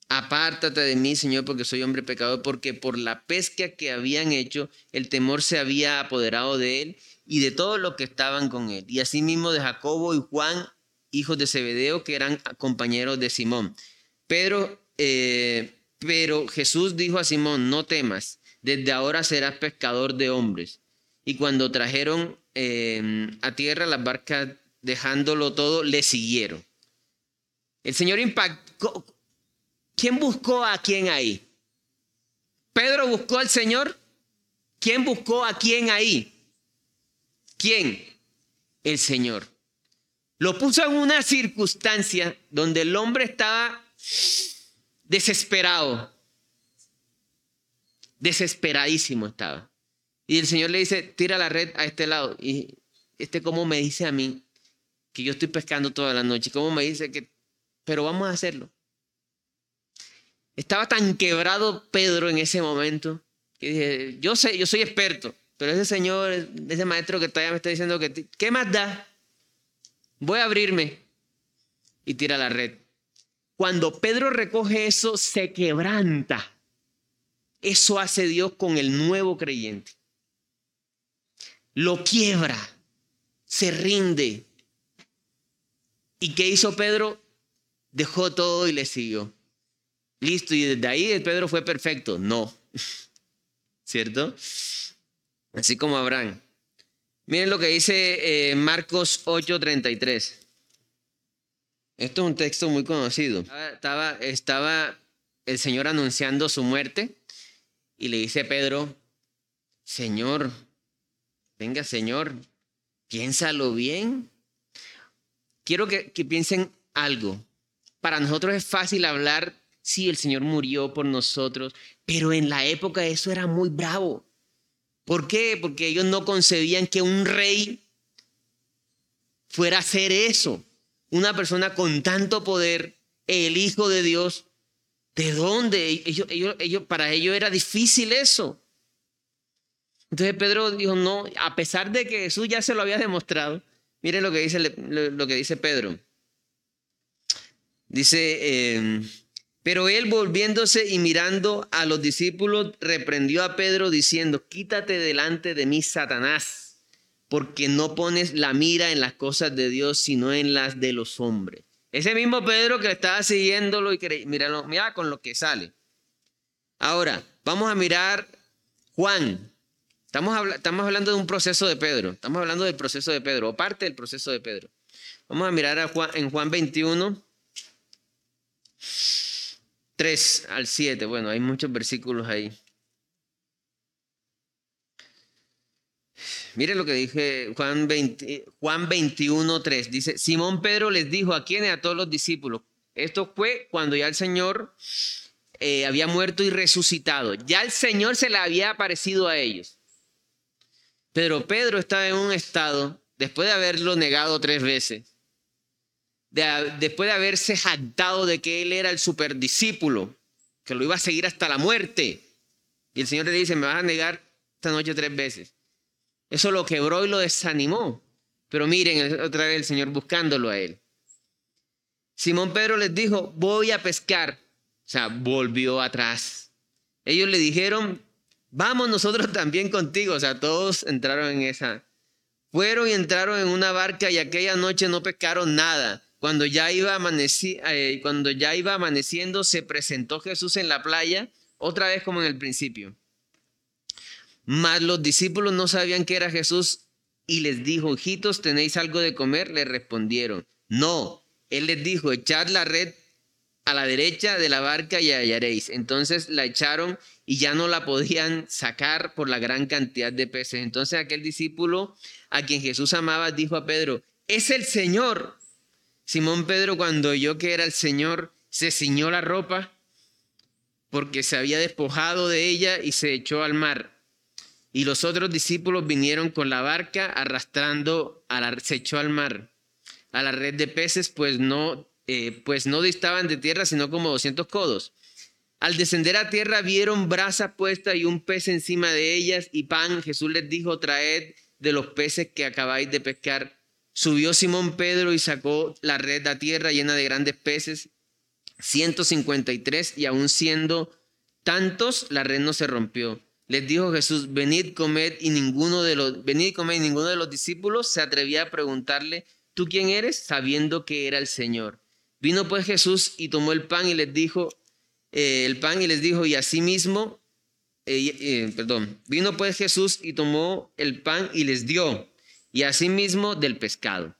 Speaker 1: Apártate de mí, Señor, porque soy hombre pecador, porque por la pesca que habían hecho, el temor se había apoderado de él y de todos los que estaban con él. Y asimismo de Jacobo y Juan, hijos de Zebedeo, que eran compañeros de Simón. Eh, pero Jesús dijo a Simón, no temas, desde ahora serás pescador de hombres. Y cuando trajeron eh, a tierra las barcas, dejándolo todo, le siguieron. El Señor impactó, ¿Quién buscó a quién ahí? ¿Pedro buscó al Señor? ¿Quién buscó a quién ahí? ¿Quién? El Señor. Lo puso en una circunstancia donde el hombre estaba desesperado. Desesperadísimo estaba. Y el Señor le dice, tira la red a este lado. Y este como me dice a mí que yo estoy pescando toda la noche. ¿Cómo me dice que, pero vamos a hacerlo. Estaba tan quebrado Pedro en ese momento que dije, yo sé, yo soy experto, pero ese señor, ese maestro que todavía me está diciendo que, ¿qué más da? Voy a abrirme y tira la red. Cuando Pedro recoge eso, se quebranta. Eso hace Dios con el nuevo creyente. Lo quiebra, se rinde. ¿Y qué hizo Pedro? Dejó todo y le siguió. Listo, y desde ahí Pedro fue perfecto. No. ¿Cierto? Así como Abraham. Miren lo que dice eh, Marcos 8:33. Esto es un texto muy conocido. Estaba, estaba el Señor anunciando su muerte y le dice a Pedro, Señor, venga Señor, piénsalo bien. Quiero que, que piensen algo. Para nosotros es fácil hablar, sí, el Señor murió por nosotros, pero en la época eso era muy bravo. ¿Por qué? Porque ellos no concebían que un rey fuera a hacer eso. Una persona con tanto poder, el Hijo de Dios, ¿de dónde? Para ellos era difícil eso. Entonces Pedro dijo, no, a pesar de que Jesús ya se lo había demostrado, mire lo que dice, lo que dice Pedro. Dice, em, pero él volviéndose y mirando a los discípulos, reprendió a Pedro diciendo, quítate delante de mí, Satanás, porque no pones la mira en las cosas de Dios, sino en las de los hombres. Ese mismo Pedro que estaba siguiéndolo y que mira con lo que sale. Ahora, vamos a mirar Juan. Estamos, hablando de un proceso de Pedro. Estamos hablando del proceso de Pedro, o parte del proceso de Pedro. Vamos a mirar en Juan 21. 3 al 7. Bueno, hay muchos versículos ahí. Mire lo que dije Juan, 20, Juan 21, 3. Dice, Simón Pedro les dijo a quienes, a todos los discípulos. Esto fue cuando ya el Señor eh, había muerto y resucitado. Ya el Señor se le había aparecido a ellos. Pero Pedro estaba en un estado, después de haberlo negado tres veces, después de haberse jactado de que él era el superdiscípulo, que lo iba a seguir hasta la muerte. Y el Señor le dice, me vas a negar esta noche tres veces. Eso lo quebró y lo desanimó. Pero miren otra vez el Señor buscándolo a él. Simón Pedro les dijo, voy a pescar. O sea, volvió atrás. Ellos le dijeron, vamos nosotros también contigo. O sea, todos entraron en esa. Fueron y entraron en una barca y aquella noche no pescaron nada. Cuando ya, iba eh, cuando ya iba amaneciendo, se presentó Jesús en la playa, otra vez como en el principio. Mas los discípulos no sabían que era Jesús y les dijo, hijitos, ¿tenéis algo de comer? Le respondieron, no. Él les dijo, echad la red a la derecha de la barca y hallaréis. Entonces la echaron y ya no la podían sacar por la gran cantidad de peces. Entonces aquel discípulo a quien Jesús amaba dijo a Pedro, es el Señor. Simón Pedro cuando oyó que era el Señor, se ciñó la ropa porque se había despojado de ella y se echó al mar. Y los otros discípulos vinieron con la barca arrastrando, a se echó al mar, a la red de peces, pues no, eh, pues no distaban de tierra, sino como 200 codos. Al descender a tierra vieron brasa puesta y un pez encima de ellas y pan. Jesús les dijo, traed de los peces que acabáis de pescar. Subió Simón Pedro y sacó la red a tierra llena de grandes peces, 153, y aún siendo tantos, la red no se rompió. Les dijo Jesús, venid, comed, y ninguno de los, venid, comed, y ninguno de los discípulos se atrevía a preguntarle, ¿tú quién eres? sabiendo que era el Señor. Vino pues Jesús y tomó el pan y les dijo, eh, el pan y les dijo, y asimismo, eh, eh, perdón, vino pues Jesús y tomó el pan y les dio y asimismo del pescado.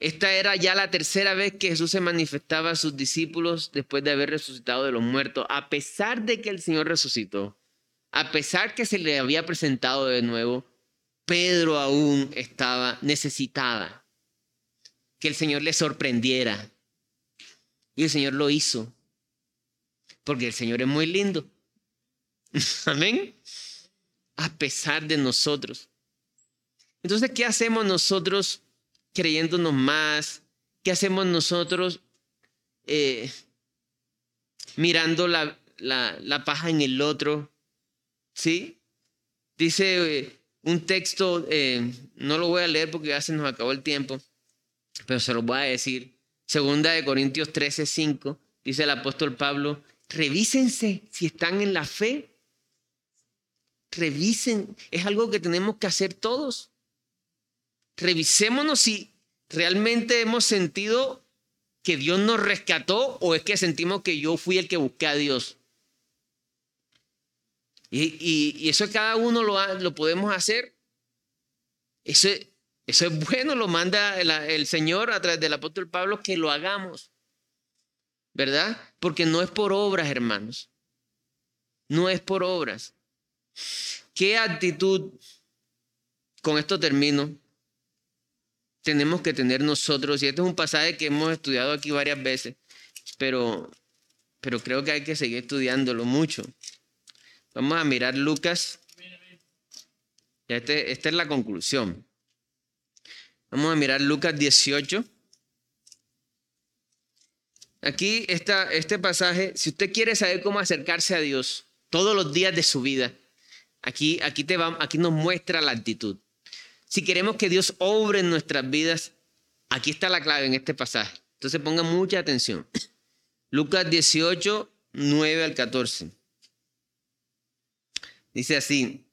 Speaker 1: Esta era ya la tercera vez que Jesús se manifestaba a sus discípulos después de haber resucitado de los muertos, a pesar de que el Señor resucitó, a pesar que se le había presentado de nuevo, Pedro aún estaba necesitada, que el Señor le sorprendiera. Y el Señor lo hizo, porque el Señor es muy lindo. Amén. A pesar de nosotros. Entonces, ¿qué hacemos nosotros creyéndonos más? ¿Qué hacemos nosotros eh, mirando la, la, paja en el otro? ¿Sí? Dice eh, un texto, eh, no lo voy a leer porque ya se nos acabó el tiempo, pero se lo voy a decir. Segunda de Corintios 13, 5, dice el apóstol Pablo, revísense si están en la fe. Revisen, es algo que tenemos que hacer todos revisémonos si realmente hemos sentido que Dios nos rescató o es que sentimos que yo fui el que busqué a Dios? Y, eso cada uno lo, lo podemos hacer. Eso, eso es bueno, lo manda el, Señor a través del apóstol Pablo que lo hagamos. ¿Verdad? Porque no es por obras, hermanos. No es por obras. ¿Qué actitud, con esto termino, tenemos que tener nosotros? Y este es un pasaje que hemos estudiado aquí varias veces, pero, pero creo que hay que seguir estudiándolo mucho. Vamos a mirar Lucas. Este, esta es la conclusión. Vamos a mirar Lucas 18. Aquí está este pasaje, si usted quiere saber cómo acercarse a Dios todos los días de su vida, aquí, aquí, te va, aquí nos muestra la actitud. Si queremos que Dios obre en nuestras vidas, aquí está la clave en este pasaje. Entonces ponga mucha atención. Lucas 18, 9 al 14. Dice así,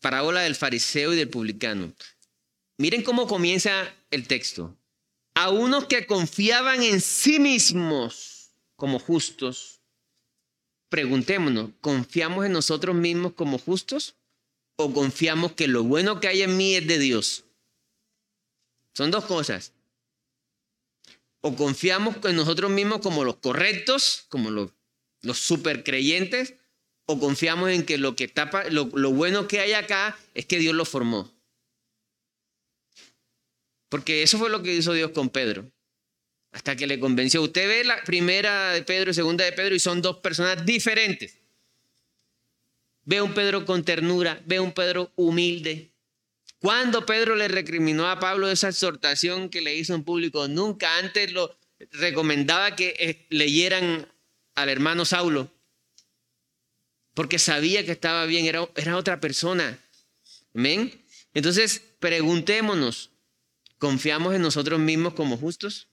Speaker 1: parábola del fariseo y del publicano. Miren cómo comienza el texto. A unos que confiaban en sí mismos como justos, preguntémonos, ¿confiamos en nosotros mismos como justos? ¿O confiamos que lo bueno que hay en mí es de Dios? Son dos cosas. O confiamos en nosotros mismos como los correctos, como los, los supercreyentes, o confiamos en que lo que tapa, lo, bueno que hay acá es que Dios lo formó. Porque eso fue lo que hizo Dios con Pedro. Hasta que le convenció. Usted ve la primera de Pedro y segunda de Pedro y son dos personas diferentes. Ve un Pedro con ternura, ve un Pedro humilde. Cuando Pedro le recriminó a Pablo esa exhortación que le hizo en público, nunca antes lo recomendaba que eh, leyeran al hermano Saulo porque sabía que estaba bien, era, era otra persona. Amén. Entonces, preguntémonos, ¿confiamos en nosotros mismos como justos?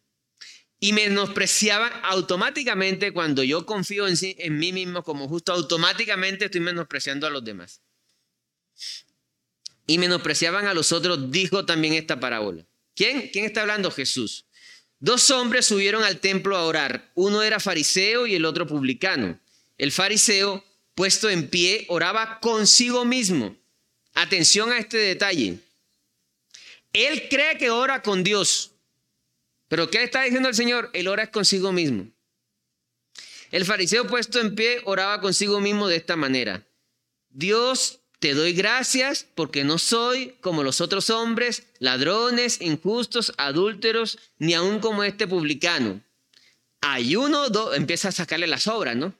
Speaker 1: Y menospreciaban automáticamente cuando yo confío en, en mí mismo como justo, automáticamente estoy menospreciando a los demás. Y menospreciaban a los otros, dijo también esta parábola. ¿Quién? ¿Quién está hablando? Jesús. Dos hombres subieron al templo a orar. Uno era fariseo y el otro publicano. El fariseo puesto en pie, oraba consigo mismo. Atención a este detalle. Él cree que ora con Dios. Pero ¿qué está diciendo el Señor? Él ora consigo mismo. El fariseo puesto en pie oraba consigo mismo de esta manera. Dios, te doy gracias porque no soy como los otros hombres, ladrones, injustos, adúlteros, ni aun como este publicano. Empieza a sacarle las obras, ¿no?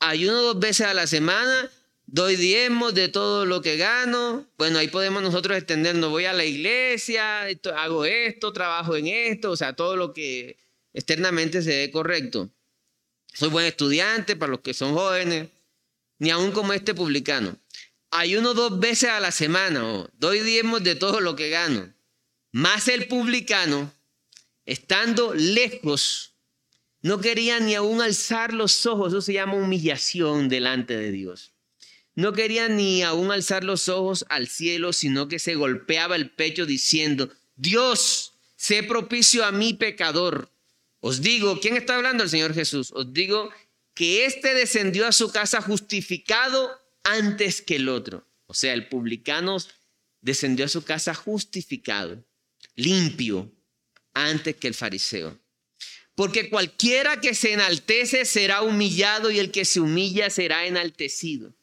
Speaker 1: ayuno dos veces a la semana, doy diezmos de todo lo que gano. Bueno, ahí podemos nosotros extendernos. Voy a la iglesia, hago esto, trabajo en esto, o sea, todo lo que externamente se ve correcto. Soy buen estudiante para los que son jóvenes, ni aún como este publicano. Ayuno dos veces a la semana, doy diezmos de todo lo que gano. Más el publicano, estando lejos no quería ni aún alzar los ojos, eso se llama humillación delante de Dios. No quería ni aún alzar los ojos al cielo, sino que se golpeaba el pecho diciendo, Dios, sé propicio a mi pecador. Os digo, ¿quién está hablando? El Señor Jesús. Os digo que éste descendió a su casa justificado antes que el otro. O sea, el publicano descendió a su casa justificado, limpio, antes que el fariseo. Porque cualquiera que se enaltece será humillado y el que se humilla será enaltecido.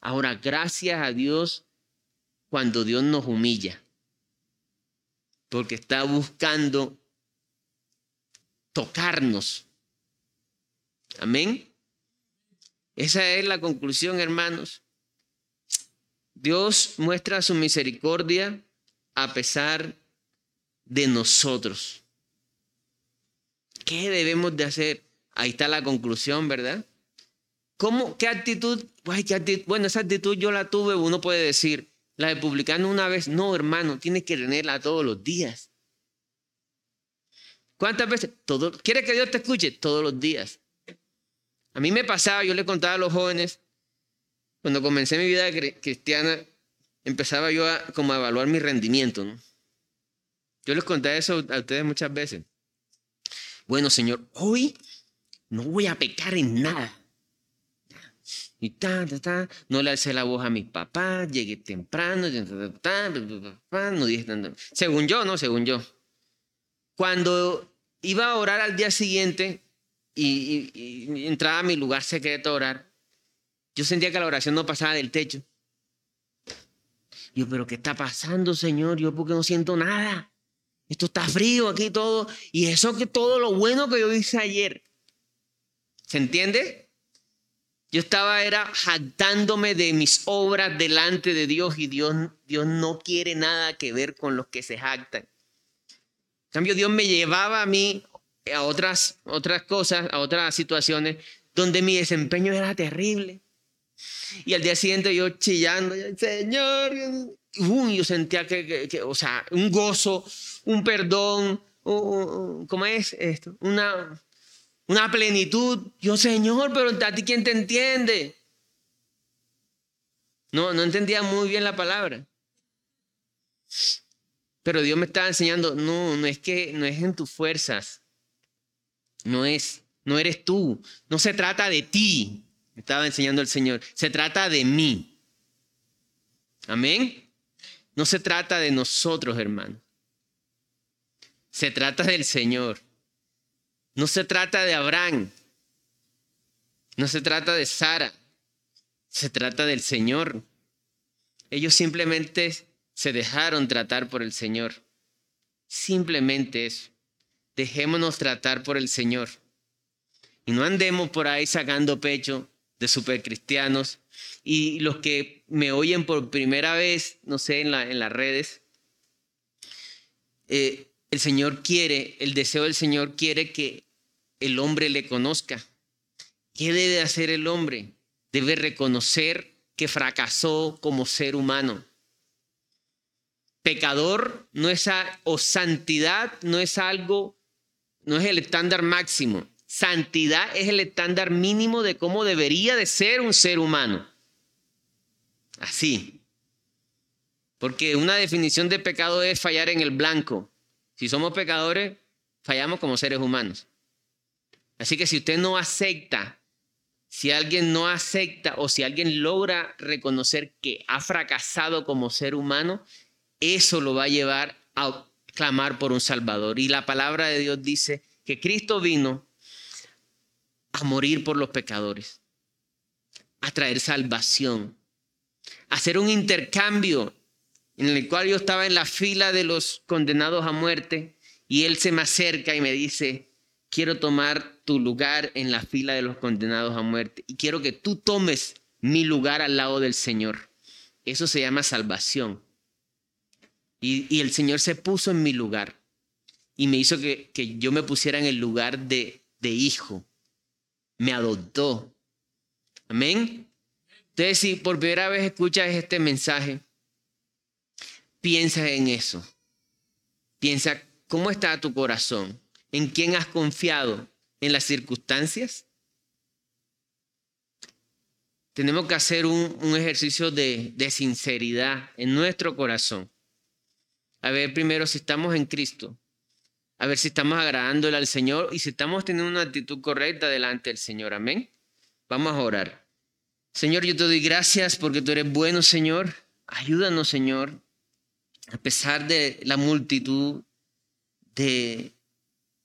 Speaker 1: Ahora, gracias a Dios cuando Dios nos humilla. Porque está buscando tocarnos. Amén. Esa es la conclusión, hermanos. Dios muestra su misericordia a pesar de nosotros. ¿Qué debemos de hacer? Ahí está la conclusión, ¿verdad? ¿Cómo? ¿Qué actitud? Bueno, esa actitud yo la tuve, uno puede decir, la de publicano una vez. No, hermano, tienes que tenerla todos los días. ¿Cuántas veces? Todo, ¿Quieres que Dios te escuche? Todos los días. A mí me pasaba, yo le contaba a los jóvenes, cuando comencé mi vida cristiana, empezaba yo a, como a evaluar mi rendimiento. Yo les conté eso a ustedes muchas veces. Bueno, Señor, hoy no voy a pecar en nada. Y ta, ta, ta, no le alcé la voz a mis papás, llegué temprano, no dije tanto. Según yo, ¿no? Según yo. Cuando iba a orar al día siguiente y, entraba a mi lugar secreto a orar, yo sentía que la oración no pasaba del techo. Yo, pero ¿qué está pasando, Señor? Yo porque no siento nada. Esto está frío aquí todo. Y eso que todo lo bueno que yo hice ayer. ¿Se entiende? Yo estaba era jactándome de mis obras delante de Dios y Dios, Dios no quiere nada que ver con los que se jactan. En cambio, Dios me llevaba a mí a otras, otras cosas, a otras situaciones donde mi desempeño era terrible. Y al día siguiente yo chillando, Señor, yo sentía que, que, o sea, un gozo, un perdón, ¿cómo es esto? Una, una plenitud. Yo, Señor, pero a ti quién te entiende. No, no entendía muy bien la palabra. Pero Dios me estaba enseñando, no, no es que no es en tus fuerzas. No es, no eres tú. No se trata de ti. Me estaba enseñando el Señor. Se trata de mí. Amén. No se trata de nosotros, hermano. Se trata del Señor. No se trata de Abraham. No se trata de Sara. Se trata del Señor. Ellos simplemente se dejaron tratar por el Señor. Simplemente eso. Dejémonos tratar por el Señor. Y no andemos por ahí sacando pecho de supercristianos. Y los que me oyen por primera vez, no sé, en, las redes, eh, el Señor quiere, el deseo del Señor quiere que el hombre le conozca. ¿Qué debe hacer el hombre? Debe reconocer que fracasó como ser humano. Pecador no es o santidad no es algo, no es el estándar máximo. Santidad es el estándar mínimo de cómo debería de ser un ser humano. Así. Porque una definición de pecado es fallar en el blanco. Si somos pecadores, fallamos como seres humanos. Así que si usted no acepta, si alguien no acepta o si alguien logra reconocer que ha fracasado como ser humano, eso lo va a llevar a clamar por un Salvador. Y la palabra de Dios dice que Cristo vino a morir por los pecadores, a traer salvación, a hacer un intercambio en el cual yo estaba en la fila de los condenados a muerte y él se me acerca y me dice, quiero tomar tu lugar en la fila de los condenados a muerte y quiero que tú tomes mi lugar al lado del Señor. Eso se llama salvación. Y, el Señor se puso en mi lugar y me hizo que, yo me pusiera en el lugar de, de hijo. Me adoptó. Amén. Entonces, si por primera vez escuchas este mensaje, Piensa en eso. Piensa cómo está tu corazón. ¿En quién has confiado? ¿En las circunstancias? Tenemos que hacer un, ejercicio de, sinceridad en nuestro corazón. A ver primero si estamos en Cristo. A ver si estamos agradándole al Señor y si estamos teniendo una actitud correcta delante del Señor. Amén. Vamos a orar. Señor, yo te doy gracias porque tú eres bueno, Señor. Ayúdanos, Señor, a pesar de la multitud de,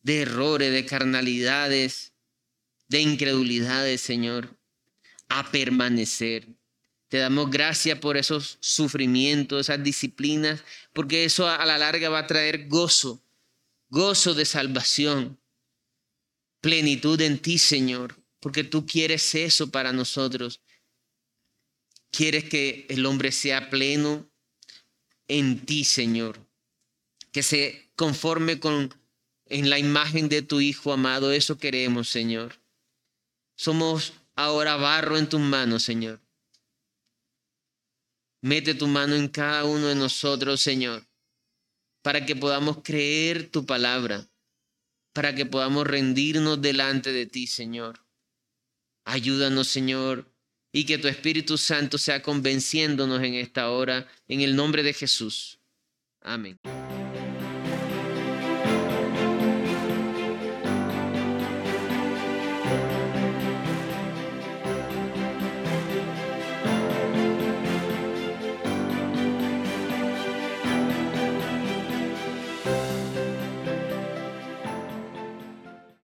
Speaker 1: errores, de carnalidades, de incredulidades, Señor, a permanecer. Te damos gracias por esos sufrimientos, esas disciplinas, porque eso a la larga va a traer gozo, gozo de salvación, plenitud en ti, Señor, porque tú quieres eso para nosotros. Quieres que el hombre sea pleno, en ti, Señor. Que se conforme con en la imagen de tu Hijo amado. Eso queremos, Señor. Somos ahora barro en tus manos, Señor. Mete tu mano en cada uno de nosotros, Señor, para que podamos creer tu palabra, para que podamos rendirnos delante de ti, Señor. Ayúdanos, Señor, y que tu Espíritu Santo sea convenciéndonos en esta hora, en el nombre de Jesús. Amén.